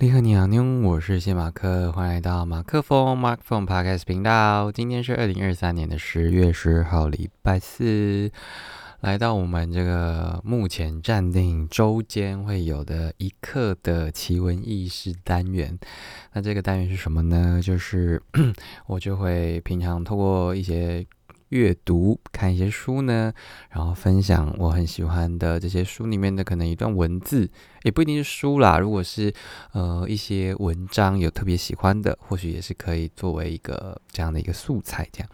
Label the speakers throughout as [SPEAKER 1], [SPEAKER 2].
[SPEAKER 1] 你好，你好，你好，我是谢马克，欢迎来到马克风 Mark Phone Podcast 频道。今天是二零二三年的十月十号，礼拜四，来到我们这个目前暂定周间会有的一刻的奇闻异事单元。那这个单元是什么呢？就是 我就会平常透过一些。阅读看一些书呢，然后分享我很喜欢的这些书里面的可能一段文字，也不一定是书啦。如果是呃一些文章有特别喜欢的，或许也是可以作为一个这样的一个素材这样。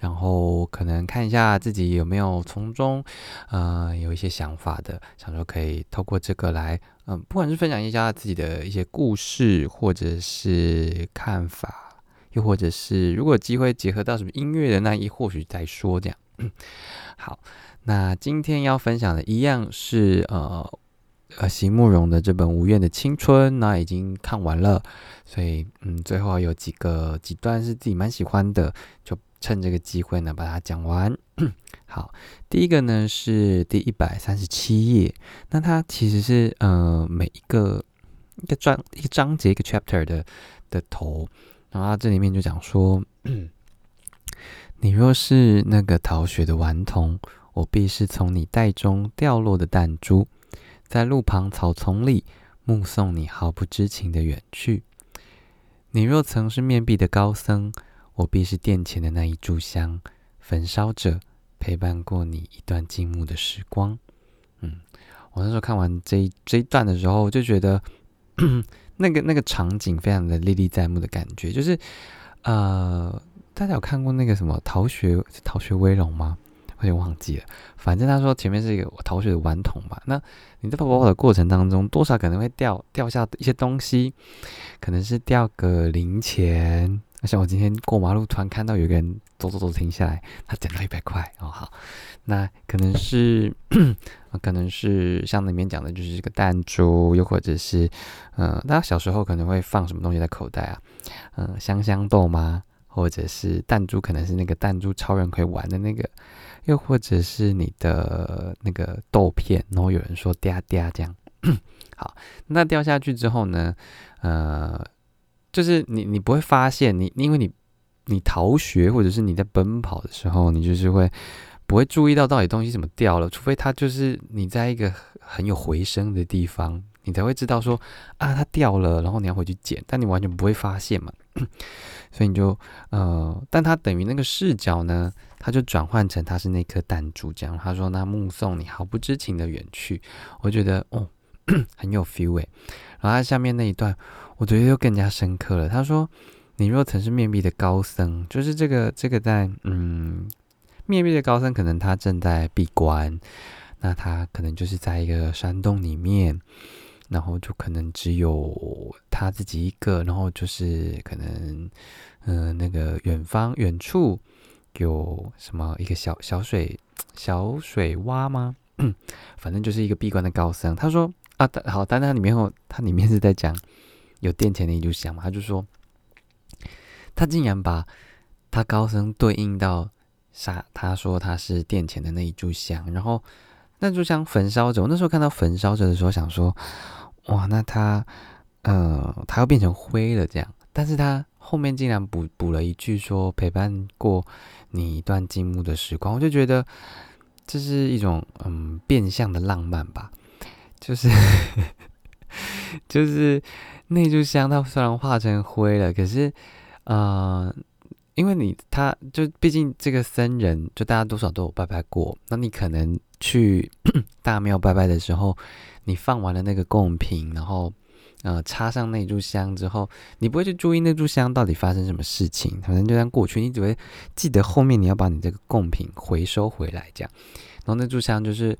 [SPEAKER 1] 然后可能看一下自己有没有从中呃有一些想法的，想说可以透过这个来嗯，不管是分享一下自己的一些故事或者是看法。又或者是，如果机会结合到什么音乐的那一，或许再说这样。好，那今天要分享的一样是呃呃席慕容的这本《无怨的青春》，那已经看完了，所以嗯，最后有几个几段是自己蛮喜欢的，就趁这个机会呢把它讲完。好，第一个呢是第一百三十七页，那它其实是呃每一个一个章一个章节一个 chapter 的的头。然后这里面就讲说，你若是那个逃学的顽童，我必是从你袋中掉落的弹珠，在路旁草丛里目送你毫不知情的远去。你若曾是面壁的高僧，我必是殿前的那一炷香，焚烧着陪伴过你一段静穆的时光。嗯，我那时候看完这这一段的时候，就觉得。那个那个场景非常的历历在目的感觉，就是，呃，大家有看过那个什么《逃学逃学威龙》吗？我也忘记了。反正他说前面是一个逃学的顽童吧，那你在跑跑的过程当中，多少可能会掉掉下一些东西，可能是掉个零钱。像我今天过马路，突然看到有个人走走走停下来，他捡到一百块哦，好，那可能是，可能是像里面讲的，就是这个弹珠，又或者是，嗯，大家小时候可能会放什么东西在口袋啊？嗯，香香豆吗？或者是弹珠，可能是那个弹珠超人可以玩的那个，又或者是你的那个豆片，然后有人说嗲嗲这样，好，那掉下去之后呢，呃。就是你，你不会发现你，因为你，你逃学或者是你在奔跑的时候，你就是会不会注意到到底东西怎么掉了，除非它就是你在一个很有回声的地方，你才会知道说啊它掉了，然后你要回去捡，但你完全不会发现嘛，所以你就呃，但它等于那个视角呢，它就转换成它是那颗弹珠这样。他说那目送你毫不知情的远去，我觉得哦 很有 feel 诶。然后他下面那一段。我觉得又更加深刻了。他说：“你若曾是面壁的高僧，就是这个这个在嗯面壁的高僧，可能他正在闭关，那他可能就是在一个山洞里面，然后就可能只有他自己一个，然后就是可能嗯那个远方远处有什么一个小小水小水洼吗？反正就是一个闭关的高僧。他说啊，好，但他里面后他里面是在讲。”有殿前的一炷香嘛？他就说，他竟然把他高僧对应到杀，他说他是殿前的那一炷香，然后那炷香焚烧着。我那时候看到焚烧着的时候，想说，哇，那他，呃，他要变成灰了这样。但是他后面竟然补补了一句说，陪伴过你一段静穆的时光，我就觉得这是一种嗯变相的浪漫吧，就是就是。那炷香它虽然化成灰了，可是，呃，因为你他就毕竟这个僧人，就大家多少都有拜拜过。那你可能去 大庙拜拜的时候，你放完了那个贡品，然后呃插上那炷香之后，你不会去注意那炷香到底发生什么事情，反正就这样过去。你只会记得后面你要把你这个贡品回收回来，这样。然后那炷香就是，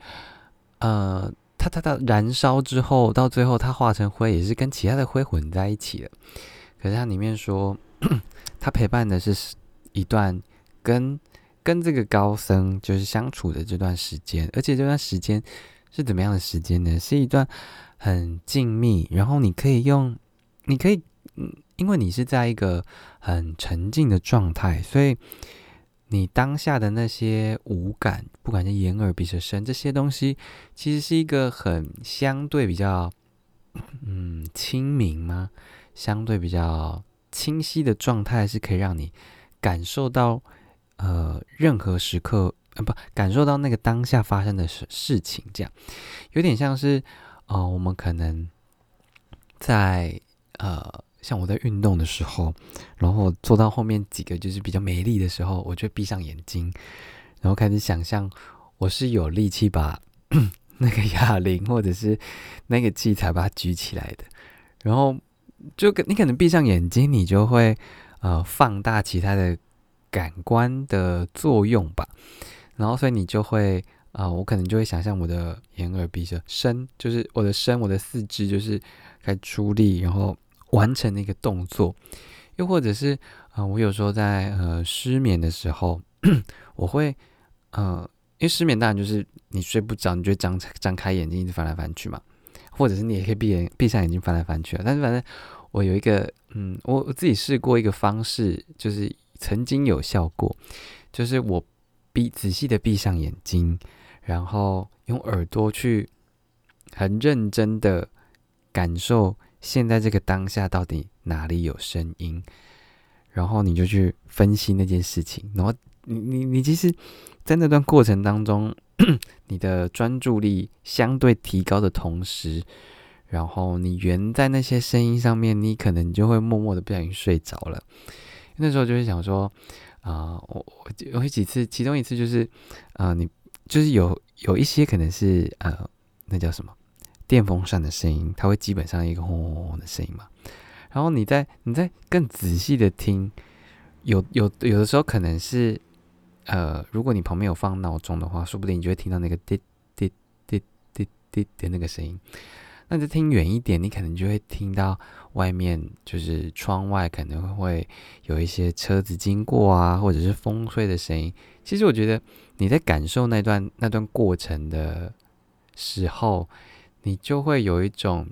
[SPEAKER 1] 呃。它它它燃烧之后，到最后它化成灰，也是跟其他的灰混在一起了。可是它里面说，他陪伴的是一段跟跟这个高僧就是相处的这段时间，而且这段时间是怎么样的时间呢？是一段很静谧，然后你可以用，你可以，嗯，因为你是在一个很沉静的状态，所以。你当下的那些五感，不管是眼耳鼻舌身这些东西，其实是一个很相对比较嗯清明吗？相对比较清晰的状态，是可以让你感受到呃任何时刻呃不感受到那个当下发生的事事情，这样有点像是呃我们可能在呃。像我在运动的时候，然后做到后面几个就是比较没力的时候，我就闭上眼睛，然后开始想象我是有力气把 那个哑铃或者是那个器材把它举起来的，然后就你可能闭上眼睛，你就会呃放大其他的感官的作用吧，然后所以你就会啊，我可能就会想象我的眼耳鼻舌身，就是我的身，我的四肢就是开始出力，然后。完成那个动作，又或者是啊，我有时候在呃失眠的时候，我会呃，因为失眠当然就是你睡不着，你就张张开眼睛一直翻来翻去嘛，或者是你也可以闭眼闭上眼睛翻来翻去啊。但是反正我有一个嗯，我我自己试过一个方式，就是曾经有效果，就是我闭仔细的闭上眼睛，然后用耳朵去很认真的感受。现在这个当下到底哪里有声音？然后你就去分析那件事情。然后你你你其实，在那段过程当中，你的专注力相对提高的同时，然后你圆在那些声音上面，你可能就会默默的不小心睡着了。那时候就会想说，啊，我我有几次，其中一次就是，啊，你就是有有一些可能是呃，那叫什么？电风扇的声音，它会基本上一个轰轰轰的声音嘛。然后你在你在更仔细的听，有有有的时候可能是，呃，如果你旁边有放闹钟的话，说不定你就会听到那个滴滴滴滴滴的那个声音。那就听远一点，你可能就会听到外面就是窗外可能会有一些车子经过啊，或者是风吹的声音。其实我觉得你在感受那段那段过程的时候。你就会有一种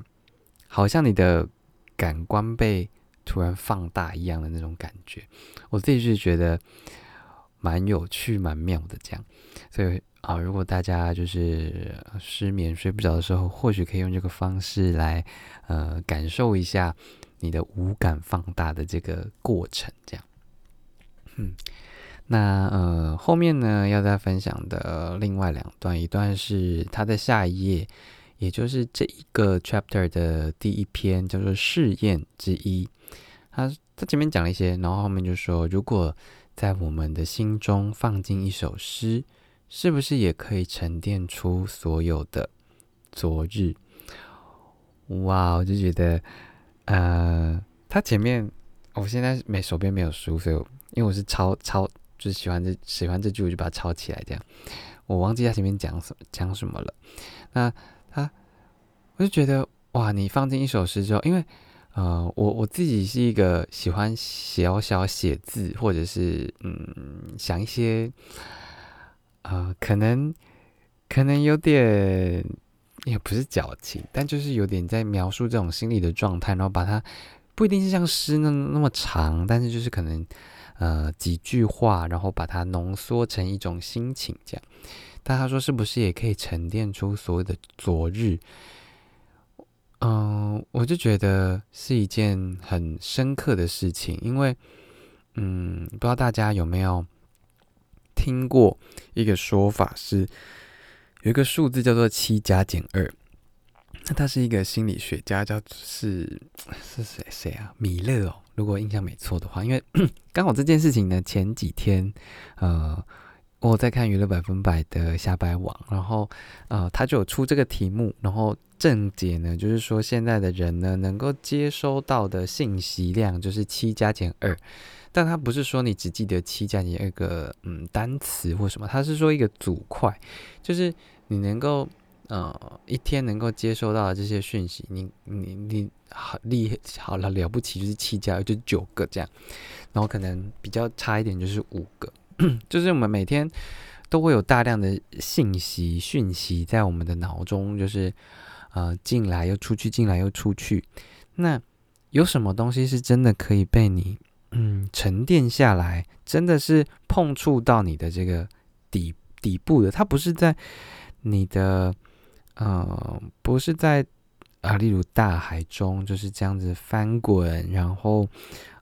[SPEAKER 1] 好像你的感官被突然放大一样的那种感觉，我自己是觉得蛮有趣、蛮妙的这样。所以啊，如果大家就是失眠睡不着的时候，或许可以用这个方式来呃感受一下你的五感放大的这个过程，这样。嗯，那呃后面呢要再分享的另外两段，一段是它的下一页。也就是这一个 chapter 的第一篇叫做试验之一，他他前面讲了一些，然后后面就说，如果在我们的心中放进一首诗，是不是也可以沉淀出所有的昨日？哇，我就觉得，呃，他前面我现在没手边没有书，所以因为我是抄抄，就喜欢这喜欢这句，我就把它抄起来，这样我忘记他前面讲什么讲什么了，那。啊我就觉得哇，你放进一首诗之后，因为呃，我我自己是一个喜欢小小写字，或者是嗯，想一些呃，可能可能有点也不是矫情，但就是有点在描述这种心理的状态，然后把它不一定是像诗那那么长，但是就是可能呃几句话，然后把它浓缩成一种心情这样。但他说，是不是也可以沉淀出所谓的昨日？嗯，我就觉得是一件很深刻的事情，因为，嗯，不知道大家有没有听过一个说法，是有一个数字叫做七加减二。那他是一个心理学家，叫是是谁谁啊？米勒哦，如果印象没错的话，因为 刚好这件事情呢，前几天，呃。我在看娱乐百分百的下白网，然后呃，他就有出这个题目，然后正解呢，就是说现在的人呢，能够接收到的信息量就是七加减二，但他不是说你只记得七加减二个嗯单词或什么，他是说一个组块，就是你能够呃一天能够接收到的这些讯息，你你你好厉害好了了不起就是七加就九个这样，然后可能比较差一点就是五个。就是我们每天都会有大量的信息讯息在我们的脑中，就是呃进来又出去，进来又出去。那有什么东西是真的可以被你嗯沉淀下来，真的是碰触到你的这个底底部的？它不是在你的呃，不是在啊，例如大海中就是这样子翻滚，然后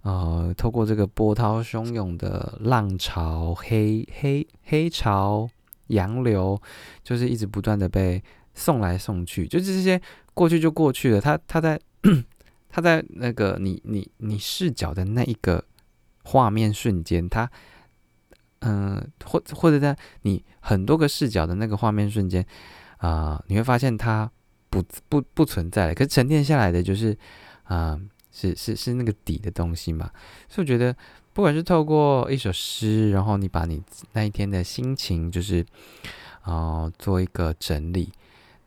[SPEAKER 1] 呃，透过这个波涛汹涌的浪潮、黑黑黑潮、洋流，就是一直不断的被送来送去，就是这些过去就过去了。它它在 它在那个你你你视角的那一个画面瞬间，它嗯，或或者在你很多个视角的那个画面瞬间啊，你会发现它。不不不存在了，可是沉淀下来的就是，啊，是是是那个底的东西嘛。所以我觉得，不管是透过一首诗，然后你把你那一天的心情，就是，啊，做一个整理，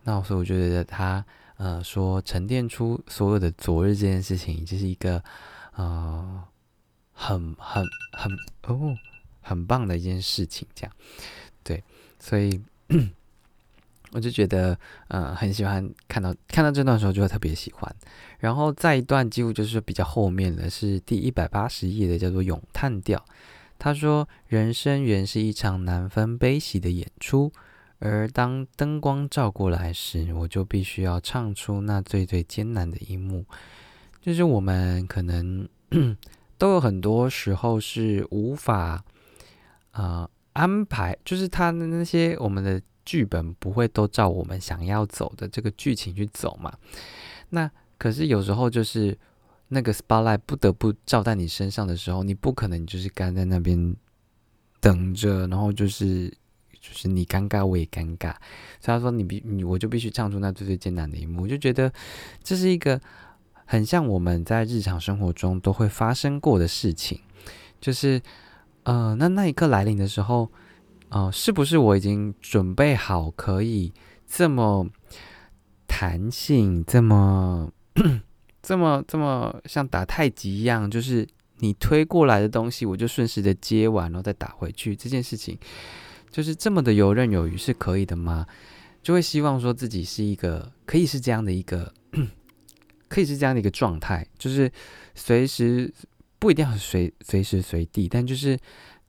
[SPEAKER 1] 那所以我觉得他，呃，说沉淀出所有的昨日这件事情，就是一个，呃，很很很哦，很棒的一件事情，这样，对，所以。我就觉得，嗯，很喜欢看到看到这段时候就会特别喜欢。然后再一段几乎就是比较后面的是第一百八十页的，叫做咏叹调。他说：“人生原是一场难分悲喜的演出，而当灯光照过来时，我就必须要唱出那最最艰难的一幕。就是我们可能都有很多时候是无法啊安排，就是他的那些我们的。”剧本不会都照我们想要走的这个剧情去走嘛？那可是有时候就是那个 spotlight 不得不照在你身上的时候，你不可能就是干在那边等着，然后就是就是你尴尬我也尴尬。所以他说你必你我就必须唱出那最最艰难的一幕，我就觉得这是一个很像我们在日常生活中都会发生过的事情，就是呃那那一刻来临的时候。哦，是不是我已经准备好可以这么弹性，这么这么这么像打太极一样，就是你推过来的东西，我就顺势的接完，然后再打回去。这件事情就是这么的游刃有余，是可以的吗？就会希望说自己是一个可以是这样的一个，可以是这样的一个状态，就是随时不一定要随随时随地，但就是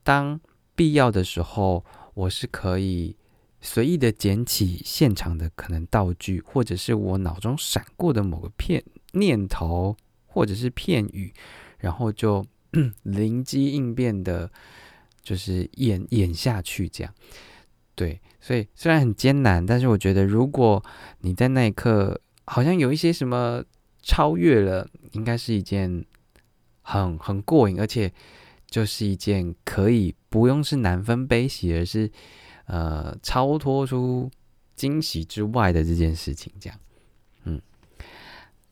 [SPEAKER 1] 当。必要的时候，我是可以随意的捡起现场的可能道具，或者是我脑中闪过的某个片念头，或者是片语，然后就 灵机应变的，就是演演下去这样。对，所以虽然很艰难，但是我觉得如果你在那一刻好像有一些什么超越了，应该是一件很很过瘾，而且。就是一件可以不用是难分悲喜，而是呃超脱出惊喜之外的这件事情，这样，嗯，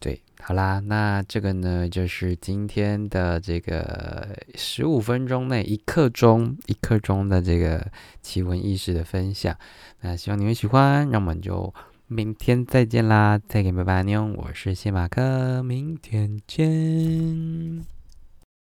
[SPEAKER 1] 对，好啦，那这个呢就是今天的这个十五分钟内一刻钟一刻钟的这个奇闻异事的分享，那希望你们喜欢，那我们就明天再见啦，再见，拜拜，妞，我是谢马克，明天见。